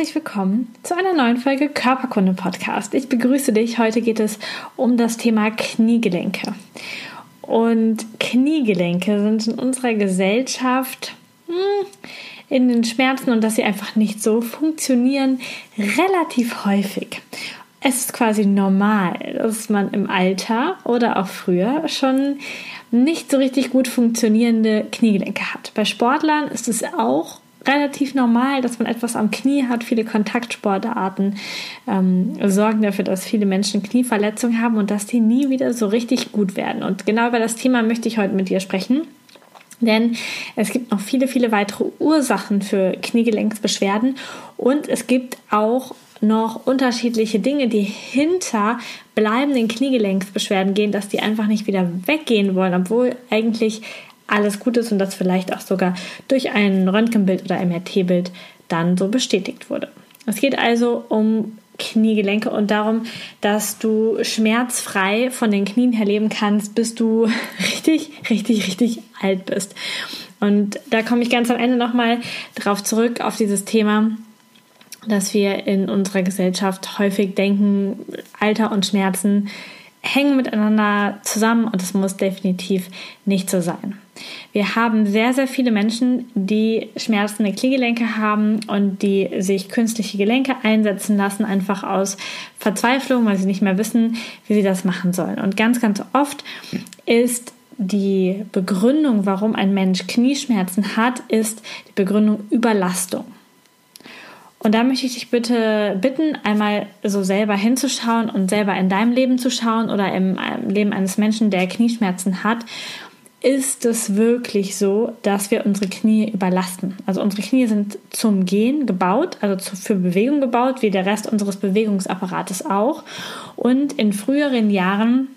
Herzlich willkommen zu einer neuen Folge Körperkunde Podcast. Ich begrüße dich. Heute geht es um das Thema Kniegelenke. Und Kniegelenke sind in unserer Gesellschaft hm, in den Schmerzen und dass sie einfach nicht so funktionieren, relativ häufig. Es ist quasi normal, dass man im Alter oder auch früher schon nicht so richtig gut funktionierende Kniegelenke hat. Bei Sportlern ist es auch relativ normal, dass man etwas am Knie hat. Viele Kontaktsportarten ähm, sorgen dafür, dass viele Menschen Knieverletzungen haben und dass die nie wieder so richtig gut werden. Und genau über das Thema möchte ich heute mit dir sprechen. Denn es gibt noch viele, viele weitere Ursachen für Kniegelenksbeschwerden und es gibt auch noch unterschiedliche Dinge, die hinter bleibenden Kniegelenksbeschwerden gehen, dass die einfach nicht wieder weggehen wollen, obwohl eigentlich alles gut ist und das vielleicht auch sogar durch ein Röntgenbild oder MRT-Bild dann so bestätigt wurde. Es geht also um Kniegelenke und darum, dass du schmerzfrei von den Knien her leben kannst, bis du richtig, richtig, richtig alt bist. Und da komme ich ganz am Ende nochmal drauf zurück, auf dieses Thema, dass wir in unserer Gesellschaft häufig denken, Alter und Schmerzen hängen miteinander zusammen und es muss definitiv nicht so sein. Wir haben sehr, sehr viele Menschen, die schmerzende Kniegelenke haben und die sich künstliche Gelenke einsetzen lassen, einfach aus Verzweiflung, weil sie nicht mehr wissen, wie sie das machen sollen. Und ganz, ganz oft ist die Begründung, warum ein Mensch Knieschmerzen hat, ist die Begründung Überlastung. Und da möchte ich dich bitte bitten, einmal so selber hinzuschauen und selber in deinem Leben zu schauen oder im Leben eines Menschen, der Knieschmerzen hat. Ist es wirklich so, dass wir unsere Knie überlasten? Also unsere Knie sind zum Gehen gebaut, also für Bewegung gebaut, wie der Rest unseres Bewegungsapparates auch. Und in früheren Jahren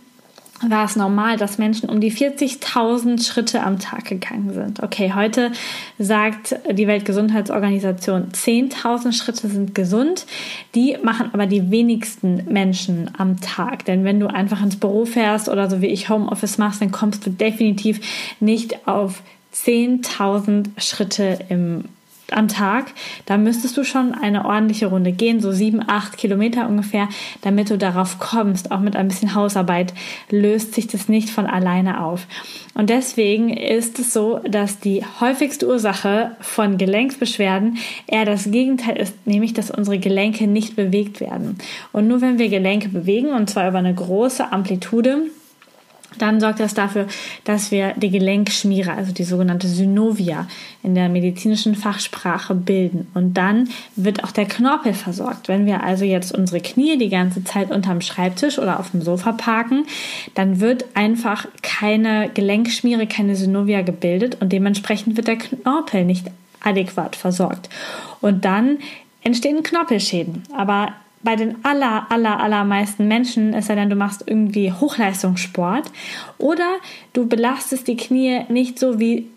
war es normal, dass Menschen um die 40.000 Schritte am Tag gegangen sind. Okay, heute sagt die Weltgesundheitsorganisation, 10.000 Schritte sind gesund. Die machen aber die wenigsten Menschen am Tag. Denn wenn du einfach ins Büro fährst oder so wie ich Homeoffice machst, dann kommst du definitiv nicht auf 10.000 Schritte im am Tag, da müsstest du schon eine ordentliche Runde gehen, so sieben, acht Kilometer ungefähr, damit du darauf kommst. Auch mit ein bisschen Hausarbeit löst sich das nicht von alleine auf. Und deswegen ist es so, dass die häufigste Ursache von Gelenksbeschwerden eher das Gegenteil ist, nämlich dass unsere Gelenke nicht bewegt werden. Und nur wenn wir Gelenke bewegen, und zwar über eine große Amplitude, dann sorgt das dafür, dass wir die Gelenkschmiere, also die sogenannte Synovia in der medizinischen Fachsprache bilden. Und dann wird auch der Knorpel versorgt. Wenn wir also jetzt unsere Knie die ganze Zeit unterm Schreibtisch oder auf dem Sofa parken, dann wird einfach keine Gelenkschmiere, keine Synovia gebildet und dementsprechend wird der Knorpel nicht adäquat versorgt. Und dann entstehen Knorpelschäden. Aber bei den aller, aller, allermeisten Menschen, es sei denn, du machst irgendwie Hochleistungssport oder du belastest die Knie nicht so, wie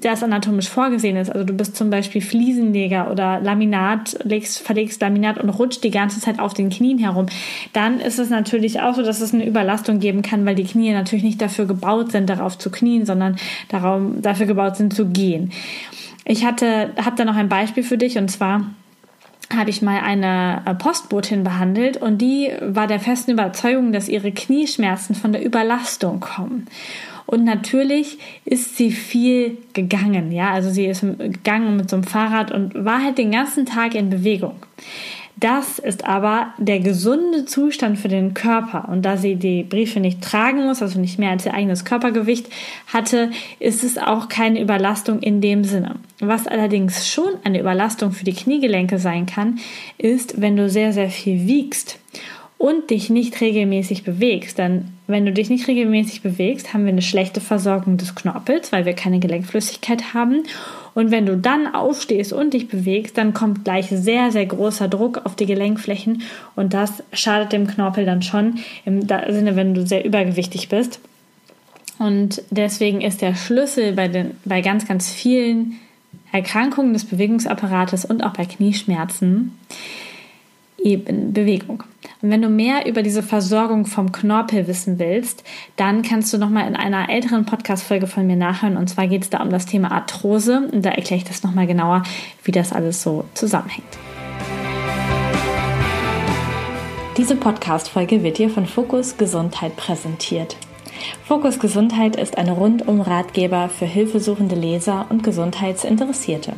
das anatomisch vorgesehen ist. Also du bist zum Beispiel Fliesenleger oder Laminat, legst, verlegst Laminat und rutscht die ganze Zeit auf den Knien herum. Dann ist es natürlich auch so, dass es eine Überlastung geben kann, weil die Knie natürlich nicht dafür gebaut sind, darauf zu knien, sondern dafür gebaut sind zu gehen. Ich hatte, habe da noch ein Beispiel für dich und zwar habe ich mal eine äh, Postbotin behandelt und die war der festen Überzeugung, dass ihre Knieschmerzen von der Überlastung kommen. Und natürlich ist sie viel gegangen, ja, also sie ist gegangen mit so einem Fahrrad und war halt den ganzen Tag in Bewegung. Das ist aber der gesunde Zustand für den Körper. Und da sie die Briefe nicht tragen muss, also nicht mehr als ihr eigenes Körpergewicht hatte, ist es auch keine Überlastung in dem Sinne. Was allerdings schon eine Überlastung für die Kniegelenke sein kann, ist, wenn du sehr, sehr viel wiegst und dich nicht regelmäßig bewegst. Denn wenn du dich nicht regelmäßig bewegst, haben wir eine schlechte Versorgung des Knorpels, weil wir keine Gelenkflüssigkeit haben. Und wenn du dann aufstehst und dich bewegst, dann kommt gleich sehr, sehr großer Druck auf die Gelenkflächen und das schadet dem Knorpel dann schon im Sinne, wenn du sehr übergewichtig bist. Und deswegen ist der Schlüssel bei, den, bei ganz, ganz vielen Erkrankungen des Bewegungsapparates und auch bei Knieschmerzen eben Bewegung. Und wenn du mehr über diese Versorgung vom Knorpel wissen willst, dann kannst du nochmal in einer älteren Podcast-Folge von mir nachhören. Und zwar geht es da um das Thema Arthrose. Und da erkläre ich das nochmal genauer, wie das alles so zusammenhängt. Diese Podcast-Folge wird dir von Fokus Gesundheit präsentiert. Fokus Gesundheit ist ein Rundum-Ratgeber für hilfesuchende Leser und Gesundheitsinteressierte.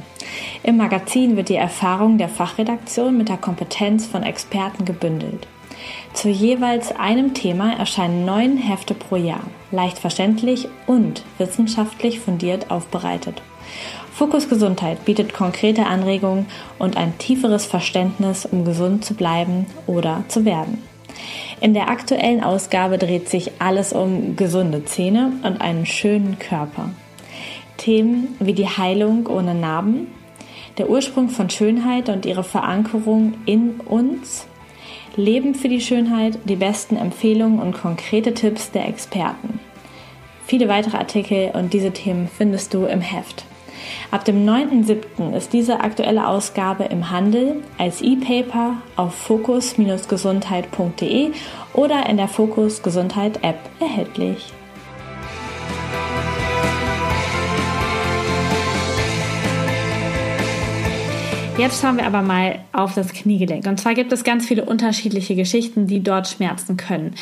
Im Magazin wird die Erfahrung der Fachredaktion mit der Kompetenz von Experten gebündelt. Zu jeweils einem Thema erscheinen neun Hefte pro Jahr, leicht verständlich und wissenschaftlich fundiert aufbereitet. Fokus Gesundheit bietet konkrete Anregungen und ein tieferes Verständnis, um gesund zu bleiben oder zu werden. In der aktuellen Ausgabe dreht sich alles um gesunde Zähne und einen schönen Körper. Themen wie die Heilung ohne Narben, der Ursprung von Schönheit und ihre Verankerung in uns, Leben für die Schönheit, die besten Empfehlungen und konkrete Tipps der Experten. Viele weitere Artikel und diese Themen findest du im Heft. Ab dem 9.7. ist diese aktuelle Ausgabe im Handel als E-Paper auf fokus-gesundheit.de oder in der Fokus Gesundheit App erhältlich. Jetzt schauen wir aber mal auf das Kniegelenk. Und zwar gibt es ganz viele unterschiedliche Geschichten, die dort schmerzen können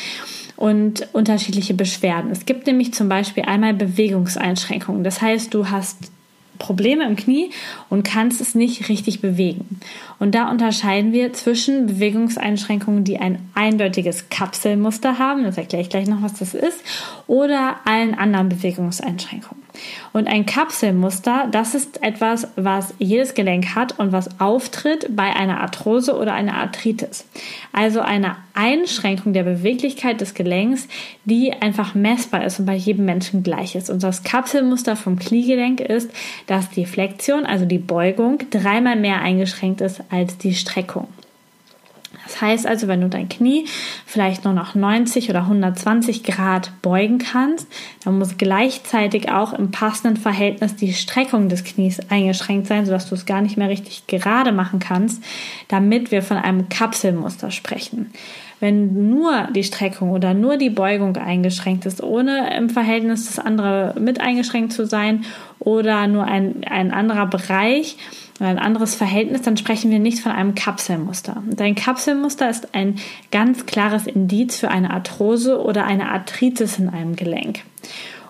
und unterschiedliche Beschwerden. Es gibt nämlich zum Beispiel einmal Bewegungseinschränkungen. Das heißt, du hast Probleme im Knie und kannst es nicht richtig bewegen. Und da unterscheiden wir zwischen Bewegungseinschränkungen, die ein eindeutiges Kapselmuster haben, das erkläre ich gleich noch, was das ist, oder allen anderen Bewegungseinschränkungen. Und ein Kapselmuster, das ist etwas, was jedes Gelenk hat und was auftritt bei einer Arthrose oder einer Arthritis. Also eine Einschränkung der Beweglichkeit des Gelenks, die einfach messbar ist und bei jedem Menschen gleich ist. Und das Kapselmuster vom Kniegelenk ist, dass die Flexion, also die Beugung, dreimal mehr eingeschränkt ist als die Streckung. Das heißt also, wenn du dein Knie vielleicht nur noch 90 oder 120 Grad beugen kannst, dann muss gleichzeitig auch im passenden Verhältnis die Streckung des Knies eingeschränkt sein, sodass du es gar nicht mehr richtig gerade machen kannst, damit wir von einem Kapselmuster sprechen. Wenn nur die Streckung oder nur die Beugung eingeschränkt ist, ohne im Verhältnis das andere mit eingeschränkt zu sein oder nur ein, ein anderer Bereich, ein anderes Verhältnis, dann sprechen wir nicht von einem Kapselmuster. Dein Kapselmuster ist ein ganz klares Indiz für eine Arthrose oder eine Arthritis in einem Gelenk.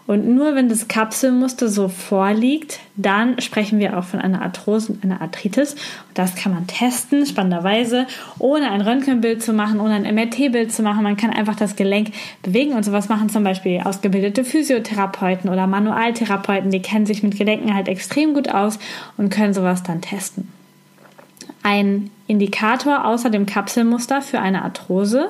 Und nur wenn das Kapselmuster so vorliegt, dann sprechen wir auch von einer Arthrose und einer Arthritis. Und das kann man testen, spannenderweise, ohne ein Röntgenbild zu machen, ohne ein MRT-Bild zu machen. Man kann einfach das Gelenk bewegen und sowas machen zum Beispiel ausgebildete Physiotherapeuten oder Manualtherapeuten, die kennen sich mit Gelenken halt extrem gut aus und können sowas dann testen. Ein Indikator außer dem Kapselmuster für eine Arthrose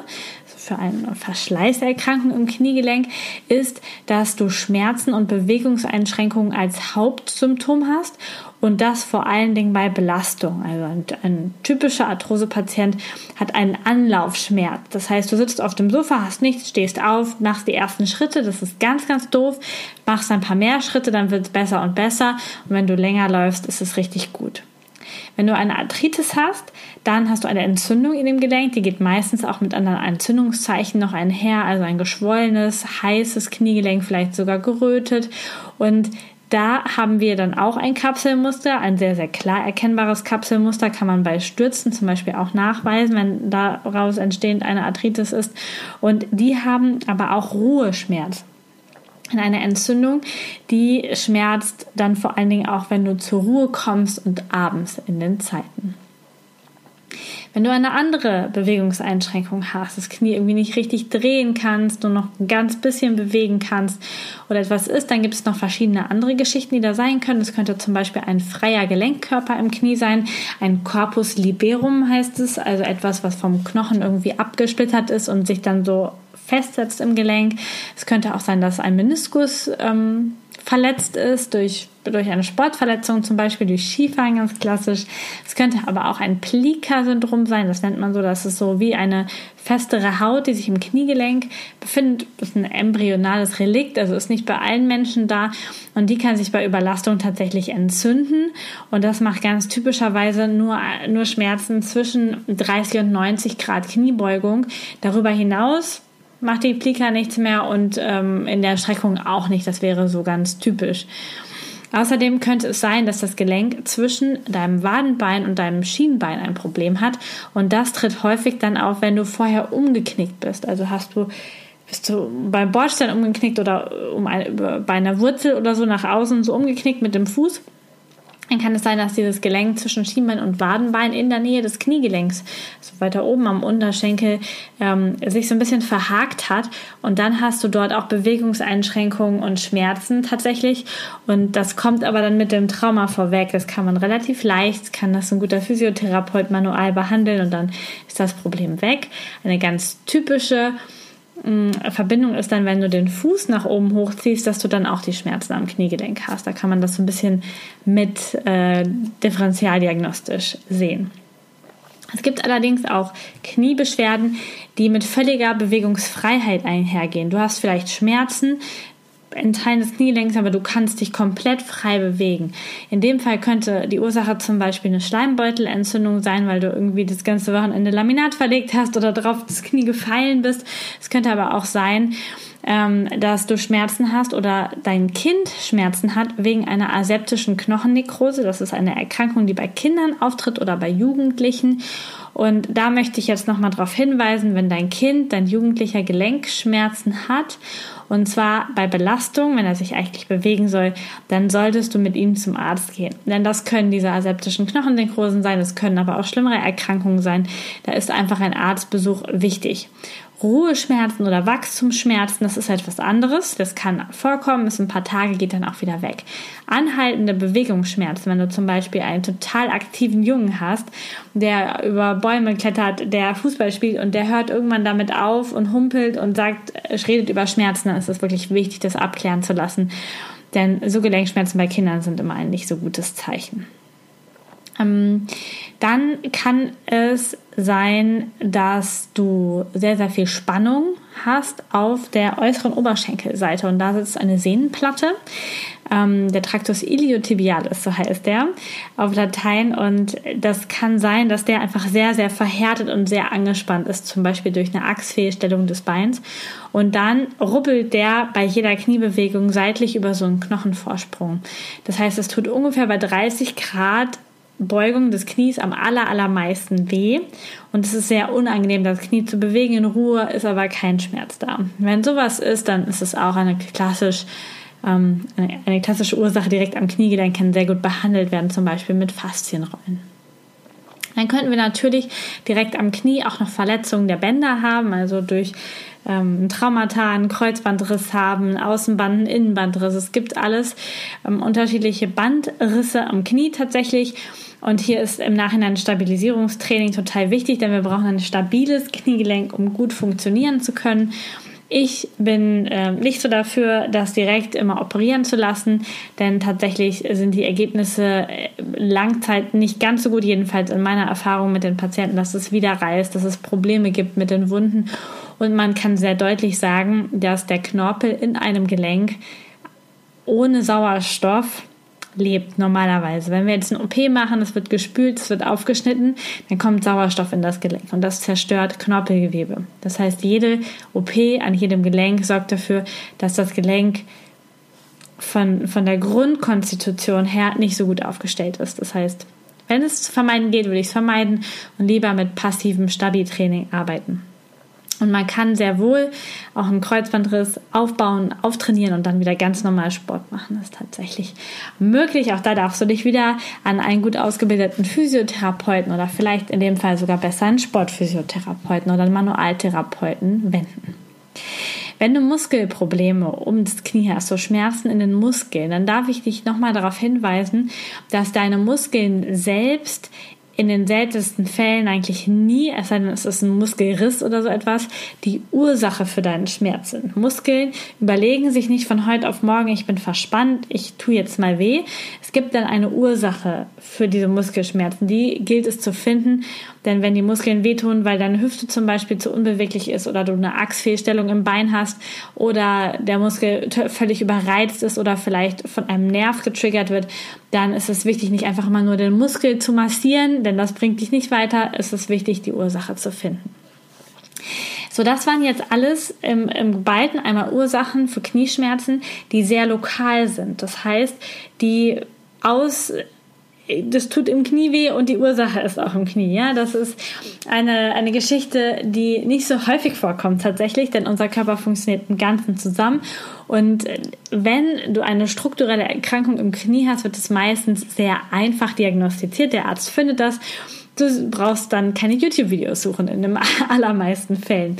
für eine Verschleißerkrankung im Kniegelenk ist, dass du Schmerzen und Bewegungseinschränkungen als Hauptsymptom hast und das vor allen Dingen bei Belastung. Also ein, ein typischer Arthrosepatient hat einen Anlaufschmerz. Das heißt, du sitzt auf dem Sofa, hast nichts, stehst auf, machst die ersten Schritte. Das ist ganz, ganz doof. Machst ein paar mehr Schritte, dann wird es besser und besser. Und wenn du länger läufst, ist es richtig gut. Wenn du eine Arthritis hast, dann hast du eine Entzündung in dem Gelenk. Die geht meistens auch mit anderen Entzündungszeichen noch einher, also ein geschwollenes, heißes Kniegelenk, vielleicht sogar gerötet. Und da haben wir dann auch ein Kapselmuster, ein sehr, sehr klar erkennbares Kapselmuster, kann man bei Stürzen zum Beispiel auch nachweisen, wenn daraus entstehend eine Arthritis ist. Und die haben aber auch Ruheschmerz eine Entzündung, die schmerzt dann vor allen Dingen auch, wenn du zur Ruhe kommst und abends in den Zeiten. Wenn du eine andere Bewegungseinschränkung hast, das Knie irgendwie nicht richtig drehen kannst, nur noch ein ganz bisschen bewegen kannst oder etwas ist, dann gibt es noch verschiedene andere Geschichten, die da sein können. Es könnte zum Beispiel ein freier Gelenkkörper im Knie sein, ein Corpus liberum heißt es, also etwas, was vom Knochen irgendwie abgesplittert ist und sich dann so festsetzt im Gelenk. Es könnte auch sein, dass ein Meniskus ähm, verletzt ist durch durch eine Sportverletzung, zum Beispiel durch Skifahren, ganz klassisch. Es könnte aber auch ein Plika-Syndrom sein. Das nennt man so, dass es so wie eine festere Haut, die sich im Kniegelenk befindet. Das ist ein embryonales Relikt, also ist nicht bei allen Menschen da. Und die kann sich bei Überlastung tatsächlich entzünden. Und das macht ganz typischerweise nur, nur Schmerzen zwischen 30 und 90 Grad Kniebeugung. Darüber hinaus macht die Plika nichts mehr und ähm, in der Streckung auch nicht. Das wäre so ganz typisch. Außerdem könnte es sein, dass das Gelenk zwischen deinem Wadenbein und deinem Schienbein ein Problem hat. Und das tritt häufig dann auf, wenn du vorher umgeknickt bist. Also hast du bist du beim Bordstein umgeknickt oder um eine, bei einer Wurzel oder so nach außen so umgeknickt mit dem Fuß dann kann es sein, dass dieses Gelenk zwischen Schienbein und Wadenbein in der Nähe des Kniegelenks, so weiter oben am Unterschenkel, ähm, sich so ein bisschen verhakt hat. Und dann hast du dort auch Bewegungseinschränkungen und Schmerzen tatsächlich. Und das kommt aber dann mit dem Trauma vorweg. Das kann man relativ leicht, kann das ein guter Physiotherapeut manual behandeln und dann ist das Problem weg. Eine ganz typische Verbindung ist dann, wenn du den Fuß nach oben hochziehst, dass du dann auch die Schmerzen am Kniegelenk hast. Da kann man das so ein bisschen mit äh, differenzialdiagnostisch sehen. Es gibt allerdings auch Kniebeschwerden, die mit völliger Bewegungsfreiheit einhergehen. Du hast vielleicht Schmerzen, in Teilen des Kniegelenks, aber du kannst dich komplett frei bewegen. In dem Fall könnte die Ursache zum Beispiel eine Schleimbeutelentzündung sein, weil du irgendwie das ganze Wochenende Laminat verlegt hast oder drauf das Knie gefallen bist. Es könnte aber auch sein, ähm, dass du Schmerzen hast oder dein Kind Schmerzen hat wegen einer aseptischen Knochennekrose. Das ist eine Erkrankung, die bei Kindern auftritt oder bei Jugendlichen. Und da möchte ich jetzt nochmal darauf hinweisen, wenn dein Kind, dein Jugendlicher Gelenkschmerzen hat und zwar bei Belastung, wenn er sich eigentlich bewegen soll, dann solltest du mit ihm zum Arzt gehen. Denn das können diese aseptischen Knochensekrosen sein, es können aber auch schlimmere Erkrankungen sein. Da ist einfach ein Arztbesuch wichtig. Ruheschmerzen oder Wachstumsschmerzen, das ist etwas anderes. Das kann vorkommen, ist ein paar Tage, geht dann auch wieder weg. Anhaltende Bewegungsschmerzen, wenn du zum Beispiel einen total aktiven Jungen hast, der über Bäume klettert, der Fußball spielt und der hört irgendwann damit auf und humpelt und sagt, redet über Schmerzen, dann ist es wirklich wichtig, das abklären zu lassen. Denn so Gelenkschmerzen bei Kindern sind immer ein nicht so gutes Zeichen. Ähm, dann kann es sein, dass du sehr, sehr viel Spannung hast auf der äußeren Oberschenkelseite und da sitzt eine Sehnenplatte. Ähm, der Tractus iliotibialis, so heißt der auf Latein und das kann sein, dass der einfach sehr, sehr verhärtet und sehr angespannt ist, zum Beispiel durch eine Achsfehlstellung des Beins und dann ruppelt der bei jeder Kniebewegung seitlich über so einen Knochenvorsprung. Das heißt, es tut ungefähr bei 30 Grad Beugung des Knies am aller, allermeisten weh. Und es ist sehr unangenehm, das Knie zu bewegen in Ruhe, ist aber kein Schmerz da. Wenn sowas ist, dann ist es auch eine klassisch ähm, eine, eine klassische Ursache direkt am Kniegelenk kann sehr gut behandelt werden, zum Beispiel mit Faszienrollen. Dann könnten wir natürlich direkt am Knie auch noch Verletzungen der Bänder haben, also durch ähm, Traumata, einen Kreuzbandriss haben, Außenband, einen Innenbandriss. Es gibt alles ähm, unterschiedliche Bandrisse am Knie tatsächlich. Und hier ist im Nachhinein Stabilisierungstraining total wichtig, denn wir brauchen ein stabiles Kniegelenk, um gut funktionieren zu können. Ich bin äh, nicht so dafür, das direkt immer operieren zu lassen, denn tatsächlich sind die Ergebnisse äh, Langzeit nicht ganz so gut, jedenfalls in meiner Erfahrung mit den Patienten, dass es wieder reißt, dass es Probleme gibt mit den Wunden und man kann sehr deutlich sagen, dass der Knorpel in einem Gelenk ohne Sauerstoff lebt normalerweise. Wenn wir jetzt ein OP machen, es wird gespült, es wird aufgeschnitten, dann kommt Sauerstoff in das Gelenk und das zerstört Knorpelgewebe. Das heißt, jede OP an jedem Gelenk sorgt dafür, dass das Gelenk von, von der Grundkonstitution her nicht so gut aufgestellt ist. Das heißt, wenn es zu vermeiden geht, würde ich es vermeiden und lieber mit passivem Stabi-Training arbeiten. Und man kann sehr wohl auch einen Kreuzbandriss aufbauen, auftrainieren und dann wieder ganz normal Sport machen. Das ist tatsächlich möglich. Auch da darfst du dich wieder an einen gut ausgebildeten Physiotherapeuten oder vielleicht in dem Fall sogar besser einen Sportphysiotherapeuten oder einen Manualtherapeuten wenden. Wenn du Muskelprobleme um das Knie hast, so Schmerzen in den Muskeln, dann darf ich dich nochmal darauf hinweisen, dass deine Muskeln selbst in den seltensten Fällen eigentlich nie, es sei denn, es ist ein Muskelriss oder so etwas, die Ursache für deinen Schmerz sind. Muskeln überlegen sich nicht von heute auf morgen, ich bin verspannt, ich tue jetzt mal weh. Es gibt dann eine Ursache für diese Muskelschmerzen. Die gilt es zu finden, denn wenn die Muskeln wehtun, weil deine Hüfte zum Beispiel zu unbeweglich ist oder du eine Achsfehlstellung im Bein hast oder der Muskel völlig überreizt ist oder vielleicht von einem Nerv getriggert wird, dann ist es wichtig, nicht einfach mal nur den Muskel zu massieren, denn das bringt dich nicht weiter. Es ist wichtig, die Ursache zu finden. So, das waren jetzt alles im, im geballten einmal Ursachen für Knieschmerzen, die sehr lokal sind. Das heißt, die aus das tut im Knie weh und die Ursache ist auch im Knie. Ja, das ist eine, eine Geschichte, die nicht so häufig vorkommt tatsächlich, denn unser Körper funktioniert im Ganzen zusammen. Und wenn du eine strukturelle Erkrankung im Knie hast, wird es meistens sehr einfach diagnostiziert. Der Arzt findet das. Du brauchst dann keine YouTube-Videos suchen in den allermeisten Fällen.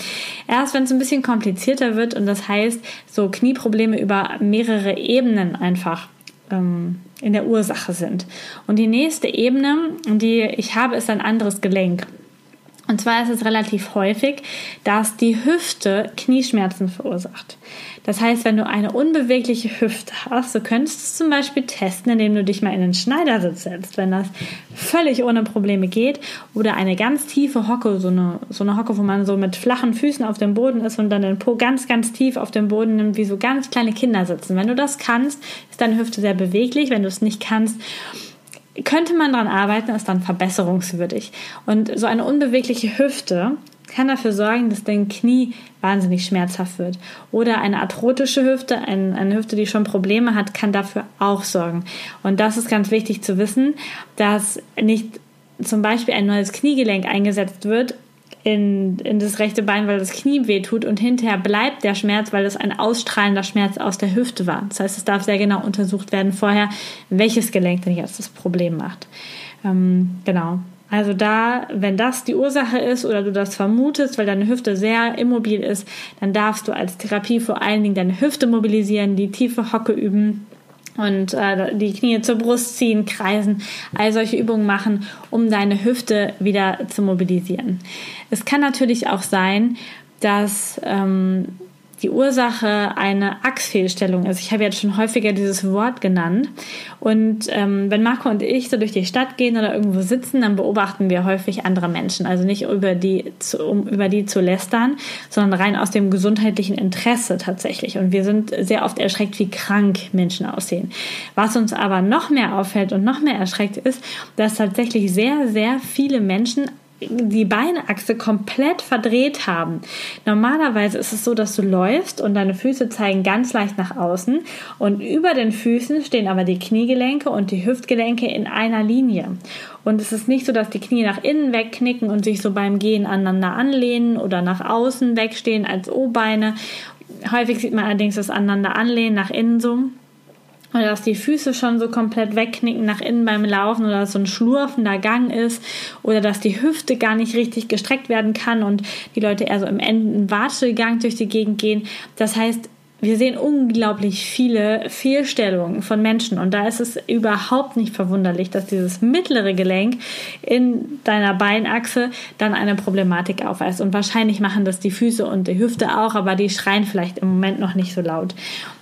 Erst wenn es ein bisschen komplizierter wird und das heißt, so Knieprobleme über mehrere Ebenen einfach ähm, in der Ursache sind. Und die nächste Ebene, die ich habe, ist ein anderes Gelenk. Und zwar ist es relativ häufig, dass die Hüfte Knieschmerzen verursacht. Das heißt, wenn du eine unbewegliche Hüfte hast, so könntest du es zum Beispiel testen, indem du dich mal in den Schneidersitz setzt, wenn das völlig ohne Probleme geht. Oder eine ganz tiefe Hocke, so eine, so eine Hocke, wo man so mit flachen Füßen auf dem Boden ist und dann den Po ganz, ganz tief auf dem Boden nimmt, wie so ganz kleine Kinder sitzen. Wenn du das kannst, ist deine Hüfte sehr beweglich. Wenn du es nicht kannst, könnte man daran arbeiten, ist dann verbesserungswürdig. Und so eine unbewegliche Hüfte kann dafür sorgen, dass dein Knie wahnsinnig schmerzhaft wird. Oder eine arthrotische Hüfte, eine Hüfte, die schon Probleme hat, kann dafür auch sorgen. Und das ist ganz wichtig zu wissen, dass nicht zum Beispiel ein neues Kniegelenk eingesetzt wird, in, in das rechte Bein, weil das Knie wehtut und hinterher bleibt der Schmerz, weil es ein ausstrahlender Schmerz aus der Hüfte war. Das heißt, es darf sehr genau untersucht werden vorher, welches Gelenk denn jetzt das Problem macht. Ähm, genau. Also da, wenn das die Ursache ist oder du das vermutest, weil deine Hüfte sehr immobil ist, dann darfst du als Therapie vor allen Dingen deine Hüfte mobilisieren, die tiefe Hocke üben und äh, die Knie zur Brust ziehen, kreisen, all solche Übungen machen, um deine Hüfte wieder zu mobilisieren. Es kann natürlich auch sein, dass ähm, die Ursache eine Achsfehlstellung ist. Ich habe jetzt schon häufiger dieses Wort genannt. Und ähm, wenn Marco und ich so durch die Stadt gehen oder irgendwo sitzen, dann beobachten wir häufig andere Menschen. Also nicht über die, zu, um über die zu lästern, sondern rein aus dem gesundheitlichen Interesse tatsächlich. Und wir sind sehr oft erschreckt, wie krank Menschen aussehen. Was uns aber noch mehr auffällt und noch mehr erschreckt ist, dass tatsächlich sehr, sehr viele Menschen die Beinachse komplett verdreht haben. Normalerweise ist es so, dass du läufst und deine Füße zeigen ganz leicht nach außen und über den Füßen stehen aber die Kniegelenke und die Hüftgelenke in einer Linie. Und es ist nicht so, dass die Knie nach innen wegknicken und sich so beim Gehen aneinander anlehnen oder nach außen wegstehen als O-Beine. Häufig sieht man allerdings das aneinander anlehnen nach innen so oder dass die Füße schon so komplett wegknicken nach innen beim Laufen oder dass so ein schlurfender Gang ist oder dass die Hüfte gar nicht richtig gestreckt werden kann und die Leute eher so im Enden Watschelgang durch die Gegend gehen. Das heißt, wir sehen unglaublich viele Fehlstellungen von Menschen und da ist es überhaupt nicht verwunderlich, dass dieses mittlere Gelenk in deiner Beinachse dann eine Problematik aufweist. Und wahrscheinlich machen das die Füße und die Hüfte auch, aber die schreien vielleicht im Moment noch nicht so laut.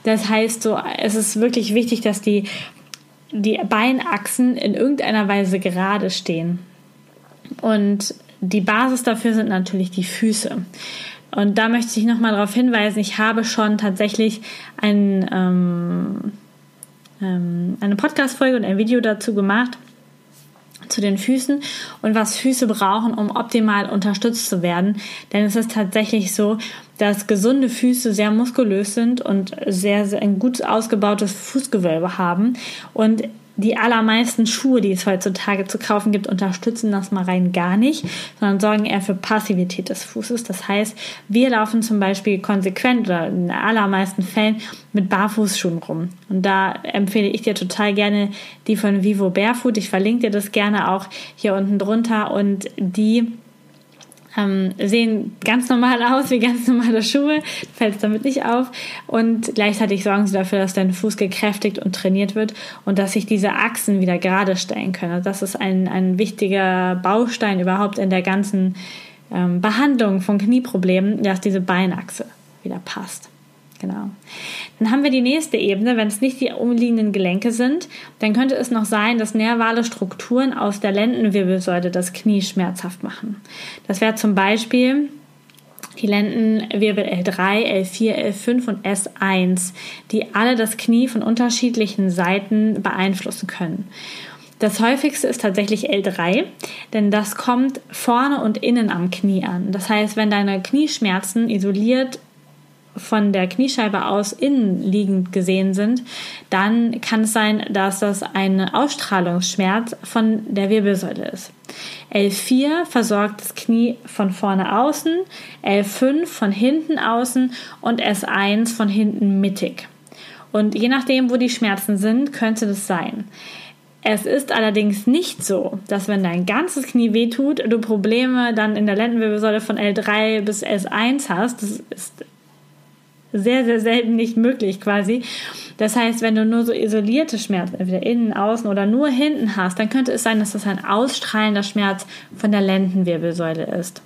Das heißt, so, es ist wirklich wichtig, dass die, die Beinachsen in irgendeiner Weise gerade stehen. Und die Basis dafür sind natürlich die Füße. Und da möchte ich nochmal darauf hinweisen, ich habe schon tatsächlich ein, ähm, ähm, eine Podcast-Folge und ein Video dazu gemacht zu den Füßen und was Füße brauchen, um optimal unterstützt zu werden. Denn es ist tatsächlich so, dass gesunde Füße sehr muskulös sind und sehr, sehr ein gut ausgebautes Fußgewölbe haben. Und die allermeisten Schuhe, die es heutzutage zu kaufen gibt, unterstützen das mal rein gar nicht, sondern sorgen eher für Passivität des Fußes. Das heißt, wir laufen zum Beispiel konsequent oder in den allermeisten Fällen mit Barfußschuhen rum. Und da empfehle ich dir total gerne die von Vivo Barefoot. Ich verlinke dir das gerne auch hier unten drunter und die ähm, sehen ganz normal aus, wie ganz normale Schuhe, du fällst damit nicht auf und gleichzeitig sorgen sie dafür, dass dein Fuß gekräftigt und trainiert wird und dass sich diese Achsen wieder gerade stellen können. Also das ist ein, ein wichtiger Baustein überhaupt in der ganzen ähm, Behandlung von Knieproblemen, dass diese Beinachse wieder passt. Genau. Dann haben wir die nächste Ebene. Wenn es nicht die umliegenden Gelenke sind, dann könnte es noch sein, dass nervale Strukturen aus der Lendenwirbelsäule das Knie schmerzhaft machen. Das wäre zum Beispiel die Lendenwirbel L3, L4, L5 und S1, die alle das Knie von unterschiedlichen Seiten beeinflussen können. Das häufigste ist tatsächlich L3, denn das kommt vorne und innen am Knie an. Das heißt, wenn deine Knieschmerzen isoliert von der Kniescheibe aus innen liegend gesehen sind, dann kann es sein, dass das ein Ausstrahlungsschmerz von der Wirbelsäule ist. L4 versorgt das Knie von vorne außen, L5 von hinten außen und S1 von hinten mittig. Und je nachdem, wo die Schmerzen sind, könnte das sein. Es ist allerdings nicht so, dass wenn dein ganzes Knie wehtut, du Probleme dann in der Lendenwirbelsäule von L3 bis S1 hast. Das ist sehr, sehr selten nicht möglich quasi. Das heißt, wenn du nur so isolierte Schmerzen, entweder innen, außen oder nur hinten hast, dann könnte es sein, dass das ein ausstrahlender Schmerz von der Lendenwirbelsäule ist.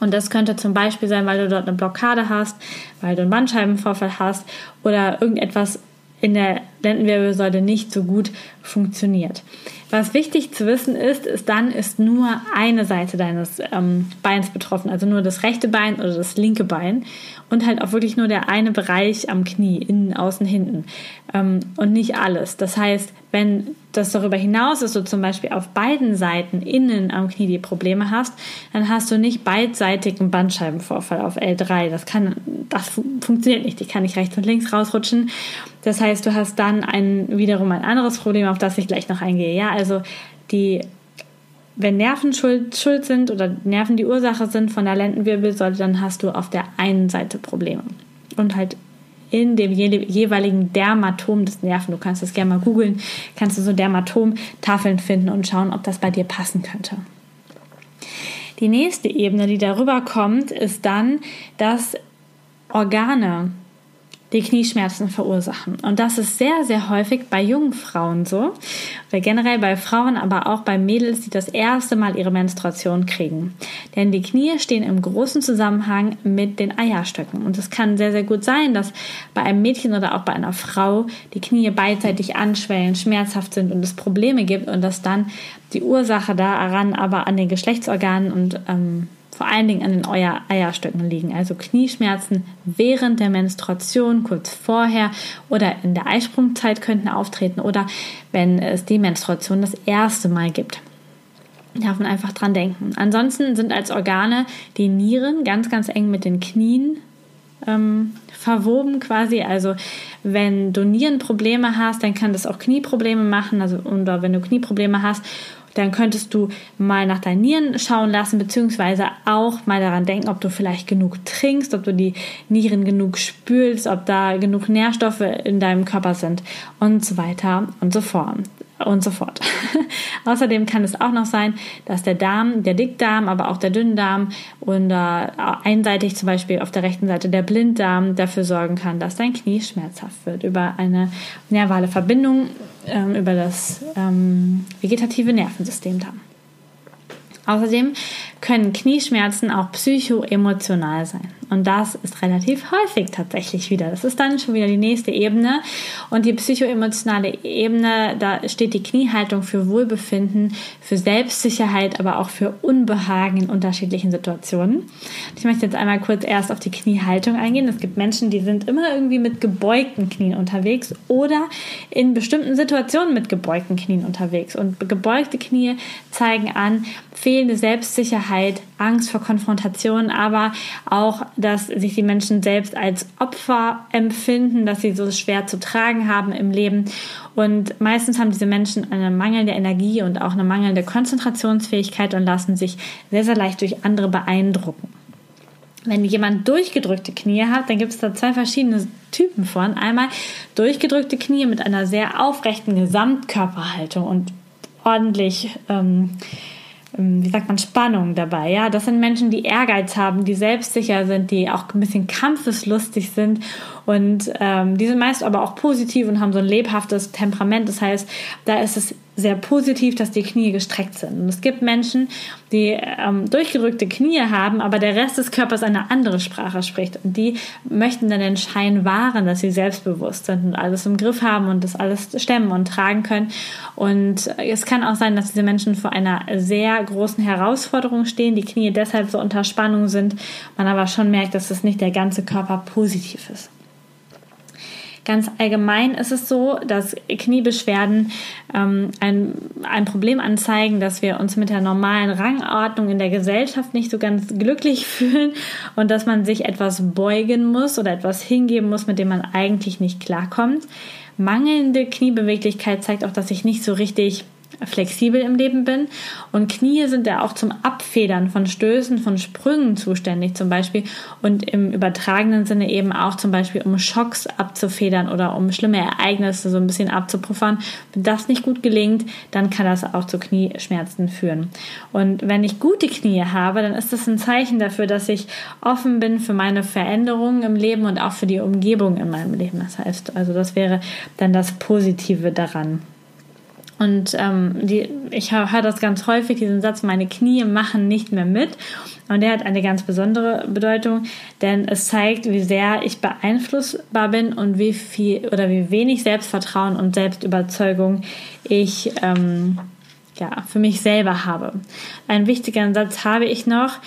Und das könnte zum Beispiel sein, weil du dort eine Blockade hast, weil du einen Bandscheibenvorfall hast oder irgendetwas in der Lendenwirbelsäule nicht so gut funktioniert. Was wichtig zu wissen ist, ist dann ist nur eine Seite deines ähm, Beins betroffen, also nur das rechte Bein oder das linke Bein und halt auch wirklich nur der eine Bereich am Knie, innen, außen, hinten ähm, und nicht alles. Das heißt, wenn das darüber hinaus ist, du zum Beispiel auf beiden Seiten innen am Knie die Probleme hast, dann hast du nicht beidseitigen Bandscheibenvorfall auf L3. Das kann, das funktioniert nicht. Die kann nicht rechts und links rausrutschen. Das heißt, du hast dann ein, wiederum ein anderes Problem, auf das ich gleich noch eingehe. Ja, also die wenn Nerven schuld, schuld sind oder Nerven die Ursache sind von der Lendenwirbelsäule, dann hast du auf der einen Seite Probleme. Und halt in dem jeweiligen Dermatom des Nerven, du kannst das gerne mal googeln, kannst du so Dermatomtafeln finden und schauen, ob das bei dir passen könnte. Die nächste Ebene, die darüber kommt, ist dann, dass Organe die Knieschmerzen verursachen. Und das ist sehr, sehr häufig bei jungen Frauen so, weil generell bei Frauen, aber auch bei Mädels, die das erste Mal ihre Menstruation kriegen. Denn die Knie stehen im großen Zusammenhang mit den Eierstöcken. Und es kann sehr, sehr gut sein, dass bei einem Mädchen oder auch bei einer Frau die Knie beidseitig anschwellen, schmerzhaft sind und es Probleme gibt und dass dann die Ursache daran aber an den Geschlechtsorganen und ähm, vor allen Dingen an den Eierstöcken liegen. Also Knieschmerzen während der Menstruation, kurz vorher oder in der Eisprungzeit könnten auftreten oder wenn es die Menstruation das erste Mal gibt. Darf man einfach dran denken. Ansonsten sind als Organe die Nieren ganz, ganz eng mit den Knien ähm, verwoben quasi. Also wenn du Nierenprobleme hast, dann kann das auch Knieprobleme machen. Also oder wenn du Knieprobleme hast dann könntest du mal nach deinen Nieren schauen lassen, beziehungsweise auch mal daran denken, ob du vielleicht genug trinkst, ob du die Nieren genug spülst, ob da genug Nährstoffe in deinem Körper sind und so weiter und so fort und so fort. Außerdem kann es auch noch sein, dass der Darm, der Dickdarm, aber auch der Dünndarm und äh, einseitig zum Beispiel auf der rechten Seite der Blinddarm dafür sorgen kann, dass dein Knie schmerzhaft wird über eine nervale Verbindung ähm, über das ähm, vegetative Nervensystem dann. Außerdem können Knieschmerzen auch psychoemotional sein. Und das ist relativ häufig tatsächlich wieder. Das ist dann schon wieder die nächste Ebene. Und die psychoemotionale Ebene, da steht die Kniehaltung für Wohlbefinden, für Selbstsicherheit, aber auch für Unbehagen in unterschiedlichen Situationen. Ich möchte jetzt einmal kurz erst auf die Kniehaltung eingehen. Es gibt Menschen, die sind immer irgendwie mit gebeugten Knien unterwegs oder in bestimmten Situationen mit gebeugten Knien unterwegs. Und gebeugte Knie zeigen an fehlende Selbstsicherheit, Angst vor Konfrontation, aber auch dass sich die Menschen selbst als Opfer empfinden, dass sie so schwer zu tragen haben im Leben. Und meistens haben diese Menschen eine mangelnde Energie und auch eine mangelnde Konzentrationsfähigkeit und lassen sich sehr, sehr leicht durch andere beeindrucken. Wenn jemand durchgedrückte Knie hat, dann gibt es da zwei verschiedene Typen von. Einmal durchgedrückte Knie mit einer sehr aufrechten Gesamtkörperhaltung und ordentlich ähm, wie sagt man, Spannung dabei. Ja, das sind Menschen, die Ehrgeiz haben, die selbstsicher sind, die auch ein bisschen kampfeslustig sind und ähm, die sind meist aber auch positiv und haben so ein lebhaftes Temperament. Das heißt, da ist es sehr positiv, dass die Knie gestreckt sind. Und es gibt Menschen, die ähm, durchgedrückte Knie haben, aber der Rest des Körpers eine andere Sprache spricht. Und die möchten dann den Schein wahren, dass sie selbstbewusst sind und alles im Griff haben und das alles stemmen und tragen können. Und es kann auch sein, dass diese Menschen vor einer sehr großen Herausforderung stehen, die Knie deshalb so unter Spannung sind, man aber schon merkt, dass das nicht der ganze Körper positiv ist. Ganz allgemein ist es so, dass Kniebeschwerden ähm, ein, ein Problem anzeigen, dass wir uns mit der normalen Rangordnung in der Gesellschaft nicht so ganz glücklich fühlen und dass man sich etwas beugen muss oder etwas hingeben muss, mit dem man eigentlich nicht klarkommt. Mangelnde Kniebeweglichkeit zeigt auch, dass ich nicht so richtig flexibel im Leben bin. Und Knie sind ja auch zum Abfedern von Stößen, von Sprüngen zuständig zum Beispiel und im übertragenen Sinne eben auch zum Beispiel um Schocks abzufedern oder um schlimme Ereignisse so ein bisschen abzupuffern. Wenn das nicht gut gelingt, dann kann das auch zu Knieschmerzen führen. Und wenn ich gute Knie habe, dann ist das ein Zeichen dafür, dass ich offen bin für meine Veränderungen im Leben und auch für die Umgebung in meinem Leben. Das heißt, also das wäre dann das Positive daran. Und ähm, die, ich höre das ganz häufig, diesen Satz, meine Knie machen nicht mehr mit. Und der hat eine ganz besondere Bedeutung, denn es zeigt, wie sehr ich beeinflussbar bin und wie viel oder wie wenig Selbstvertrauen und Selbstüberzeugung ich ähm, ja, für mich selber habe. Einen wichtigen Satz habe ich noch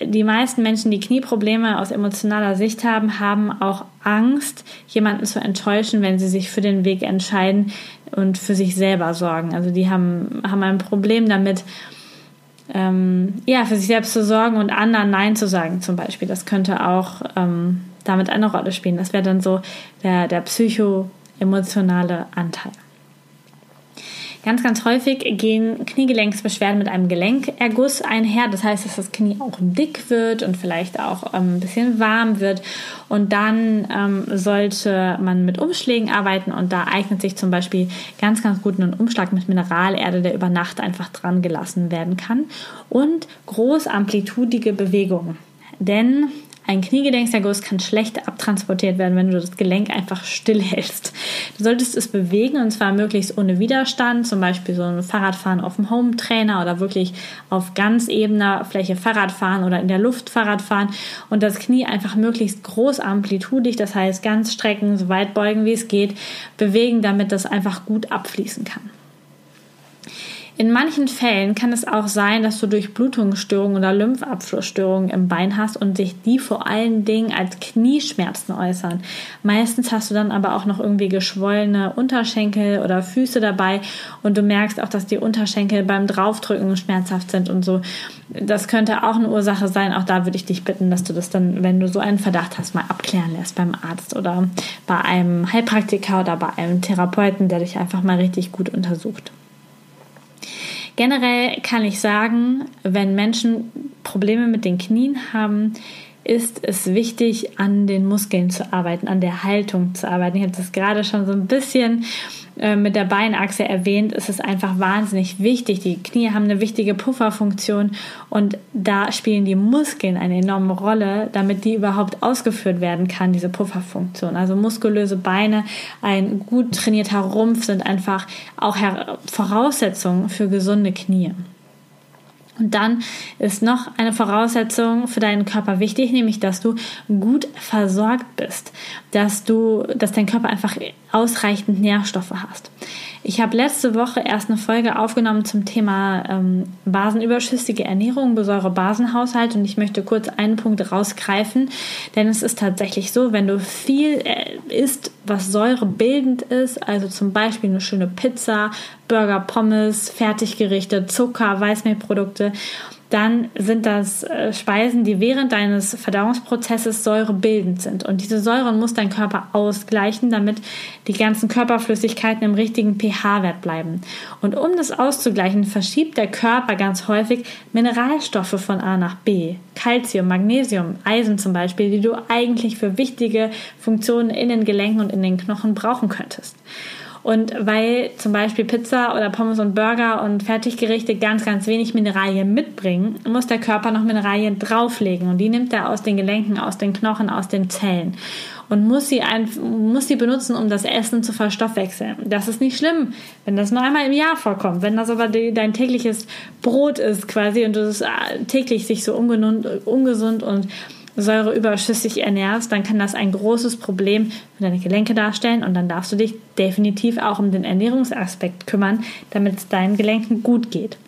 die meisten Menschen, die Knieprobleme aus emotionaler Sicht haben, haben auch Angst, jemanden zu enttäuschen, wenn sie sich für den Weg entscheiden und für sich selber sorgen. Also die haben, haben ein Problem damit, ähm, ja, für sich selbst zu sorgen und anderen Nein zu sagen zum Beispiel. Das könnte auch ähm, damit eine Rolle spielen. Das wäre dann so der, der psycho-emotionale Anteil. Ganz, ganz häufig gehen Kniegelenksbeschwerden mit einem Gelenkerguss einher. Das heißt, dass das Knie auch dick wird und vielleicht auch ähm, ein bisschen warm wird. Und dann ähm, sollte man mit Umschlägen arbeiten und da eignet sich zum Beispiel ganz, ganz gut ein Umschlag mit Mineralerde, der über Nacht einfach dran gelassen werden kann. Und großamplitudige Bewegungen. Denn ein Kniegelenksnerguss kann schlecht abtransportiert werden, wenn du das Gelenk einfach stillhältst. Du solltest es bewegen und zwar möglichst ohne Widerstand, zum Beispiel so ein Fahrradfahren auf dem Home-Trainer oder wirklich auf ganz ebener Fläche Fahrradfahren oder in der Luft Fahrradfahren und das Knie einfach möglichst groß amplitudig, das heißt ganz strecken, so weit beugen wie es geht, bewegen, damit das einfach gut abfließen kann. In manchen Fällen kann es auch sein, dass du Durchblutungsstörungen oder Lymphabflussstörungen im Bein hast und sich die vor allen Dingen als Knieschmerzen äußern. Meistens hast du dann aber auch noch irgendwie geschwollene Unterschenkel oder Füße dabei und du merkst auch, dass die Unterschenkel beim Draufdrücken schmerzhaft sind und so. Das könnte auch eine Ursache sein. Auch da würde ich dich bitten, dass du das dann, wenn du so einen Verdacht hast, mal abklären lässt beim Arzt oder bei einem Heilpraktiker oder bei einem Therapeuten, der dich einfach mal richtig gut untersucht. Generell kann ich sagen, wenn Menschen Probleme mit den Knien haben, ist es wichtig, an den Muskeln zu arbeiten, an der Haltung zu arbeiten. Ich habe das gerade schon so ein bisschen äh, mit der Beinachse erwähnt. Es ist einfach wahnsinnig wichtig. Die Knie haben eine wichtige Pufferfunktion und da spielen die Muskeln eine enorme Rolle, damit die überhaupt ausgeführt werden kann, diese Pufferfunktion. Also muskulöse Beine, ein gut trainierter Rumpf sind einfach auch Voraussetzungen für gesunde Knie. Und dann ist noch eine Voraussetzung für deinen Körper wichtig, nämlich dass du gut versorgt bist, dass du, dass dein Körper einfach ausreichend Nährstoffe hast. Ich habe letzte Woche erst eine Folge aufgenommen zum Thema ähm, basenüberschüssige Ernährung, Säure-Basenhaushalt und ich möchte kurz einen Punkt rausgreifen, denn es ist tatsächlich so, wenn du viel äh, isst, was säurebildend ist, also zum Beispiel eine schöne Pizza, Burger, Pommes, Fertiggerichte, Zucker, Weißmehlprodukte, dann sind das äh, Speisen, die während deines Verdauungsprozesses säurebildend sind. Und diese Säuren muss dein Körper ausgleichen, damit die ganzen Körperflüssigkeiten im richtigen pH-Wert bleiben. Und um das auszugleichen, verschiebt der Körper ganz häufig Mineralstoffe von A nach B. Calcium, Magnesium, Eisen zum Beispiel, die du eigentlich für wichtige Funktionen in den Gelenken und in den Knochen brauchen könntest. Und weil zum Beispiel Pizza oder Pommes und Burger und Fertiggerichte ganz, ganz wenig Mineralien mitbringen, muss der Körper noch Mineralien drauflegen. Und die nimmt er aus den Gelenken, aus den Knochen, aus den Zellen und muss sie, ein, muss sie benutzen, um das Essen zu verstoffwechseln. Das ist nicht schlimm, wenn das nur einmal im Jahr vorkommt. Wenn das aber die, dein tägliches Brot ist quasi und du es äh, täglich sich so ungesund und säureüberschüssig ernährst, dann kann das ein großes Problem für deine Gelenke darstellen und dann darfst du dich definitiv auch um den Ernährungsaspekt kümmern, damit es deinen Gelenken gut geht.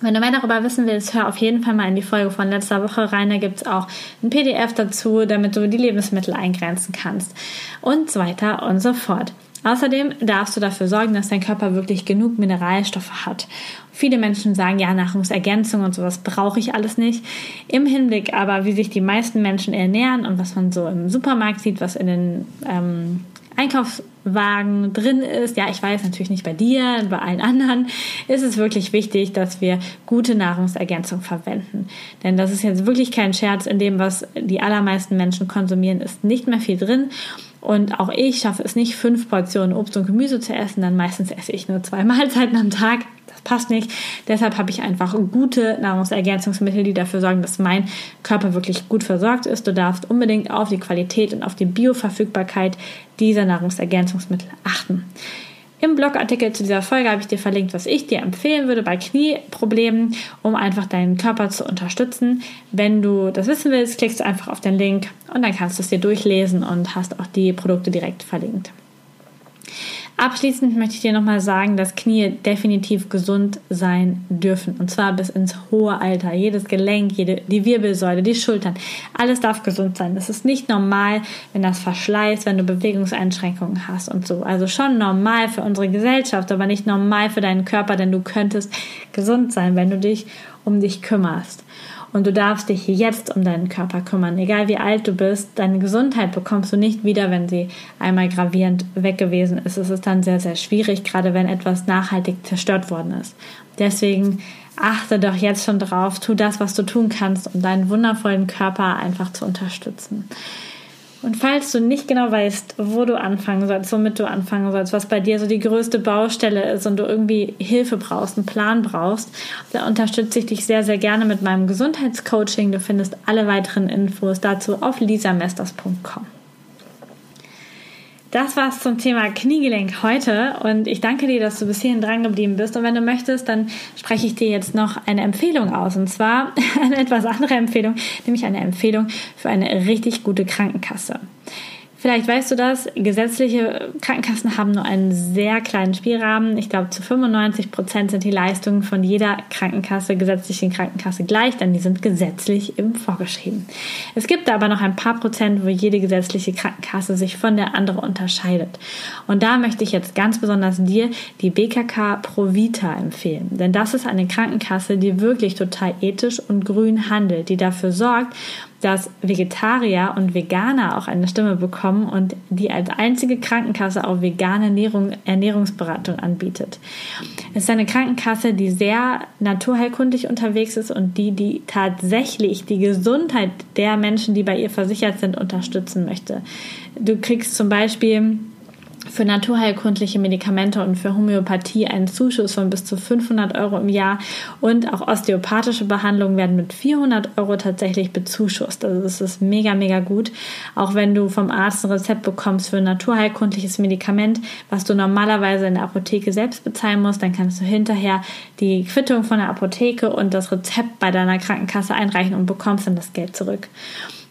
Wenn du mehr darüber wissen willst, hör auf jeden Fall mal in die Folge von letzter Woche rein. Da gibt es auch ein PDF dazu, damit du die Lebensmittel eingrenzen kannst und so weiter und so fort. Außerdem darfst du dafür sorgen, dass dein Körper wirklich genug Mineralstoffe hat. Viele Menschen sagen, ja, Nahrungsergänzung und sowas brauche ich alles nicht. Im Hinblick aber, wie sich die meisten Menschen ernähren und was man so im Supermarkt sieht, was in den ähm, Einkaufswagen drin ist, ja, ich weiß natürlich nicht bei dir, bei allen anderen, ist es wirklich wichtig, dass wir gute Nahrungsergänzung verwenden. Denn das ist jetzt wirklich kein Scherz, in dem, was die allermeisten Menschen konsumieren, ist nicht mehr viel drin. Und auch ich schaffe es nicht, fünf Portionen Obst und Gemüse zu essen, dann meistens esse ich nur zwei Mahlzeiten am Tag passt nicht. Deshalb habe ich einfach gute Nahrungsergänzungsmittel, die dafür sorgen, dass mein Körper wirklich gut versorgt ist. Du darfst unbedingt auf die Qualität und auf die Bioverfügbarkeit dieser Nahrungsergänzungsmittel achten. Im Blogartikel zu dieser Folge habe ich dir verlinkt, was ich dir empfehlen würde bei Knieproblemen, um einfach deinen Körper zu unterstützen. Wenn du das wissen willst, klickst du einfach auf den Link und dann kannst du es dir durchlesen und hast auch die Produkte direkt verlinkt. Abschließend möchte ich dir nochmal sagen, dass Knie definitiv gesund sein dürfen. Und zwar bis ins hohe Alter. Jedes Gelenk, jede, die Wirbelsäule, die Schultern, alles darf gesund sein. Das ist nicht normal, wenn das verschleißt, wenn du Bewegungseinschränkungen hast und so. Also schon normal für unsere Gesellschaft, aber nicht normal für deinen Körper, denn du könntest gesund sein, wenn du dich um dich kümmerst. Und du darfst dich jetzt um deinen Körper kümmern. Egal wie alt du bist, deine Gesundheit bekommst du nicht wieder, wenn sie einmal gravierend weg gewesen ist. Es ist dann sehr, sehr schwierig, gerade wenn etwas nachhaltig zerstört worden ist. Deswegen achte doch jetzt schon drauf, tu das, was du tun kannst, um deinen wundervollen Körper einfach zu unterstützen. Und falls du nicht genau weißt, wo du anfangen sollst, womit du anfangen sollst, was bei dir so die größte Baustelle ist und du irgendwie Hilfe brauchst, einen Plan brauchst, da unterstütze ich dich sehr, sehr gerne mit meinem Gesundheitscoaching. Du findest alle weiteren Infos dazu auf lisamesters.com. Das war's zum Thema Kniegelenk heute und ich danke dir, dass du bis hierhin dran geblieben bist. Und wenn du möchtest, dann spreche ich dir jetzt noch eine Empfehlung aus. Und zwar eine etwas andere Empfehlung, nämlich eine Empfehlung für eine richtig gute Krankenkasse. Vielleicht weißt du das, gesetzliche Krankenkassen haben nur einen sehr kleinen Spielrahmen. Ich glaube, zu 95 Prozent sind die Leistungen von jeder Krankenkasse, gesetzlichen Krankenkasse gleich, denn die sind gesetzlich eben vorgeschrieben. Es gibt aber noch ein paar Prozent, wo jede gesetzliche Krankenkasse sich von der anderen unterscheidet. Und da möchte ich jetzt ganz besonders dir die BKK Provita empfehlen. Denn das ist eine Krankenkasse, die wirklich total ethisch und grün handelt, die dafür sorgt, dass Vegetarier und Veganer auch eine Stimme bekommen und die als einzige Krankenkasse auch vegane Ernährung, Ernährungsberatung anbietet. Es ist eine Krankenkasse, die sehr naturheilkundig unterwegs ist und die, die tatsächlich die Gesundheit der Menschen, die bei ihr versichert sind, unterstützen möchte. Du kriegst zum Beispiel für naturheilkundliche Medikamente und für Homöopathie einen Zuschuss von bis zu 500 Euro im Jahr und auch osteopathische Behandlungen werden mit 400 Euro tatsächlich bezuschusst. Also das ist mega, mega gut. Auch wenn du vom Arzt ein Rezept bekommst für ein naturheilkundliches Medikament, was du normalerweise in der Apotheke selbst bezahlen musst, dann kannst du hinterher die Quittung von der Apotheke und das Rezept bei deiner Krankenkasse einreichen und bekommst dann das Geld zurück.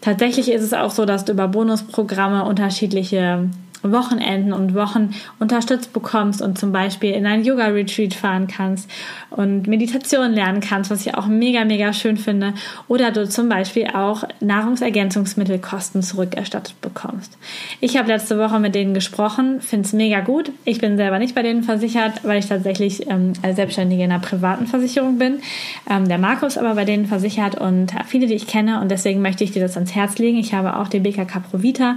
Tatsächlich ist es auch so, dass du über Bonusprogramme unterschiedliche Wochenenden und Wochen unterstützt bekommst und zum Beispiel in ein Yoga-Retreat fahren kannst und Meditation lernen kannst, was ich auch mega, mega schön finde. Oder du zum Beispiel auch Nahrungsergänzungsmittelkosten zurückerstattet bekommst. Ich habe letzte Woche mit denen gesprochen, finde es mega gut. Ich bin selber nicht bei denen versichert, weil ich tatsächlich ähm, als Selbstständige in einer privaten Versicherung bin. Ähm, der Markus aber bei denen versichert und viele, die ich kenne und deswegen möchte ich dir das ans Herz legen. Ich habe auch die BKK Provita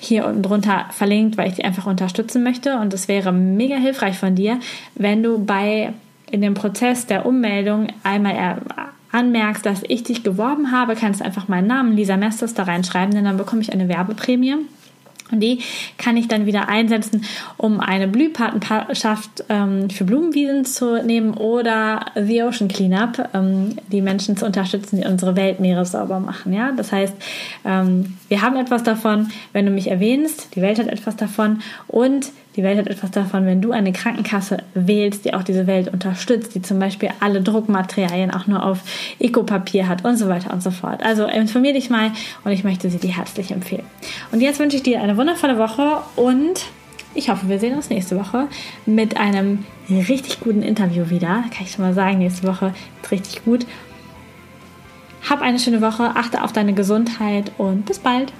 hier unten drunter verlinkt, weil ich die einfach unterstützen möchte. Und es wäre mega hilfreich von dir, wenn du bei in dem Prozess der Ummeldung einmal anmerkst, dass ich dich geworben habe, kannst einfach meinen Namen Lisa Mesters da reinschreiben, denn dann bekomme ich eine Werbeprämie. Und die kann ich dann wieder einsetzen, um eine Blühpatenschaft ähm, für Blumenwiesen zu nehmen oder The Ocean Cleanup, ähm, die Menschen zu unterstützen, die unsere Weltmeere sauber machen. Ja, das heißt, ähm, wir haben etwas davon, wenn du mich erwähnst. Die Welt hat etwas davon und die Welt hat etwas davon, wenn du eine Krankenkasse wählst, die auch diese Welt unterstützt, die zum Beispiel alle Druckmaterialien auch nur auf Ecopapier hat und so weiter und so fort. Also informier dich mal und ich möchte sie dir herzlich empfehlen. Und jetzt wünsche ich dir eine wundervolle Woche und ich hoffe, wir sehen uns nächste Woche mit einem richtig guten Interview wieder. Kann ich schon mal sagen, nächste Woche ist richtig gut. Hab eine schöne Woche, achte auf deine Gesundheit und bis bald.